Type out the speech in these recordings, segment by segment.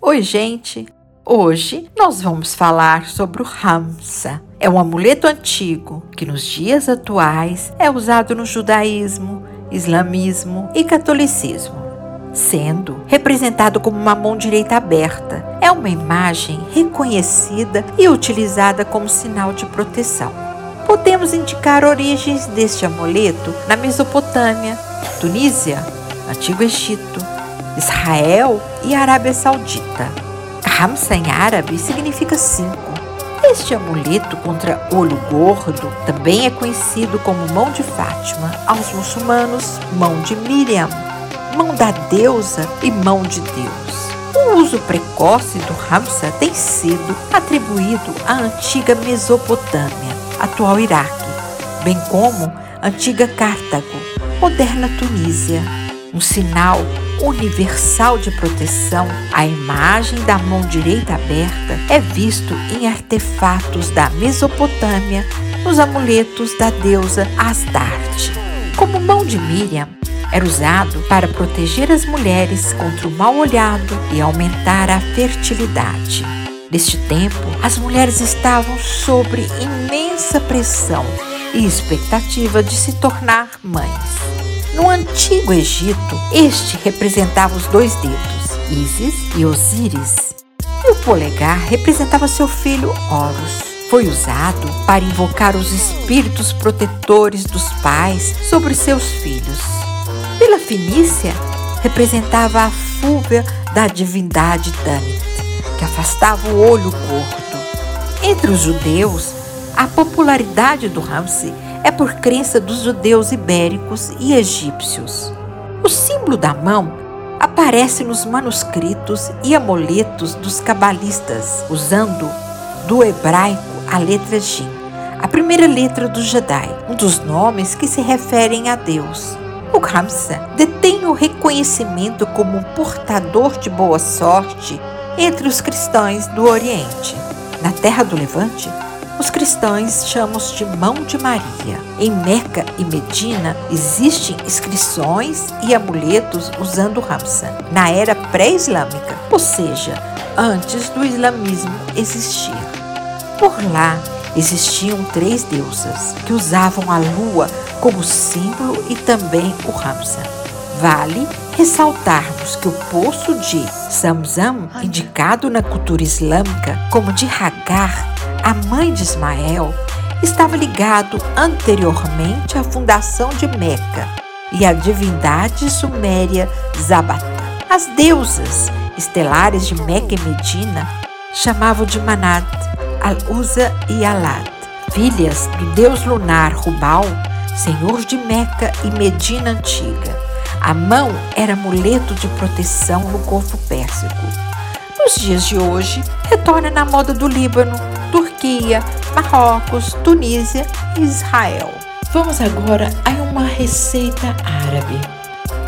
Oi, gente! Hoje nós vamos falar sobre o Hamsa. É um amuleto antigo que nos dias atuais é usado no judaísmo, islamismo e catolicismo, sendo representado como uma mão direita aberta. É uma imagem reconhecida e utilizada como sinal de proteção. Podemos indicar origens deste amuleto na Mesopotâmia, Tunísia, Antigo Egito, Israel e Arábia Saudita. Hamsa em árabe significa cinco. Este amuleto contra olho gordo também é conhecido como mão de Fátima, aos muçulmanos, mão de Miriam, mão da deusa e mão de Deus. O uso precoce do Hamsa tem sido atribuído à antiga Mesopotâmia, atual Iraque, bem como antiga Cartago, moderna Tunísia, um sinal universal de proteção, a imagem da mão direita aberta é visto em artefatos da Mesopotâmia, nos amuletos da deusa Astarte. Como mão de Miriam, era usado para proteger as mulheres contra o mal olhado e aumentar a fertilidade. Neste tempo, as mulheres estavam sob imensa pressão e expectativa de se tornar mães. No antigo Egito, este representava os dois dedos, Ísis e Osíris, e o polegar representava seu filho Horus. Foi usado para invocar os espíritos protetores dos pais sobre seus filhos. Pela Fenícia, representava a fúvia da divindade Tanit, que afastava o olho gordo. Entre os judeus, a popularidade do Ramsey é por crença dos judeus ibéricos e egípcios. O símbolo da mão aparece nos manuscritos e amuletos dos cabalistas, usando do hebraico a letra Jin, a primeira letra do Jedi, um dos nomes que se referem a Deus. O Ramsa detém o reconhecimento como um portador de boa sorte entre os cristãos do Oriente. Na Terra do Levante, os cristãos chamam de Mão de Maria. Em Meca e Medina existem inscrições e amuletos usando o Ramsa, na era pré-islâmica, ou seja, antes do islamismo existir. Por lá existiam três deusas que usavam a lua como símbolo e também o Ramsa. Vale ressaltarmos que o poço de Zamzam, indicado na cultura islâmica como de Hagar, a mãe de Ismael, estava ligado anteriormente à fundação de Meca e à divindade suméria Zabata. As deusas estelares de Meca e Medina chamavam de Manat, Al-Uza e Alad, filhas do deus lunar Rubal, senhor de Meca e Medina antiga. A mão era amuleto de proteção no corpo pérsico. Nos dias de hoje, retorna na moda do Líbano, Turquia, Marrocos, Tunísia e Israel. Vamos agora a uma receita árabe.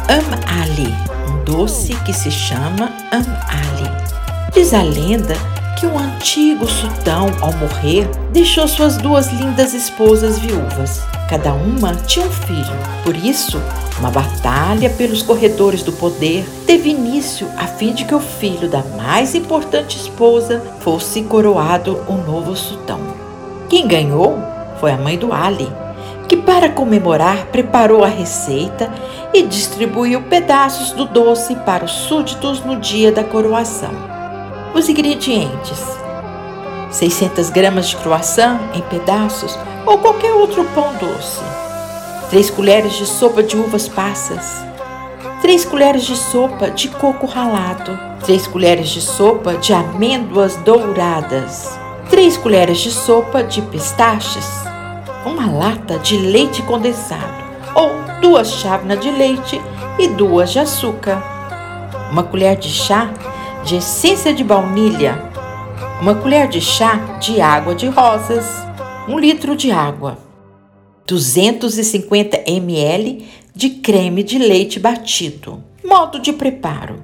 Am Ali, um doce que se chama Am Ali. Diz a lenda que um antigo sultão, ao morrer, deixou suas duas lindas esposas viúvas. Cada uma tinha um filho. Por isso, uma batalha pelos corredores do poder teve início a fim de que o filho da mais importante esposa fosse coroado o novo sultão. Quem ganhou foi a mãe do Ali, que para comemorar preparou a receita e distribuiu pedaços do doce para os súditos no dia da coroação. Os ingredientes: 600 gramas de croissant em pedaços ou qualquer outro pão doce, 3 colheres de sopa de uvas passas, 3 colheres de sopa de coco ralado, 3 colheres de sopa de amêndoas douradas, 3 colheres de sopa de pistaches, uma lata de leite condensado ou duas chávenas de leite e duas de açúcar, uma colher de chá de essência de baunilha, uma colher de chá de água de rosas, um litro de água, 250 ml de creme de leite batido. Modo de preparo: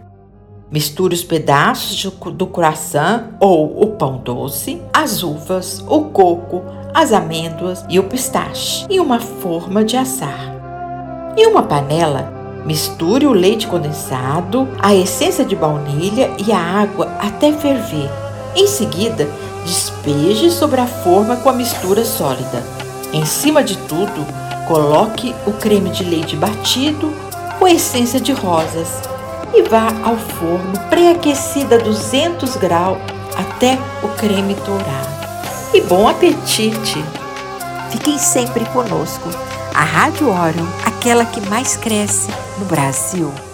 misture os pedaços do croissant ou o pão doce, as uvas, o coco, as amêndoas e o pistache em uma forma de assar. Em uma panela, Misture o leite condensado, a essência de baunilha e a água até ferver. Em seguida, despeje sobre a forma com a mistura sólida. Em cima de tudo, coloque o creme de leite batido com essência de rosas e vá ao forno pré-aquecido a 200 graus até o creme dourar. E bom apetite! Fiquem sempre conosco. A Rádio Orion, aquela que mais cresce no Brasil.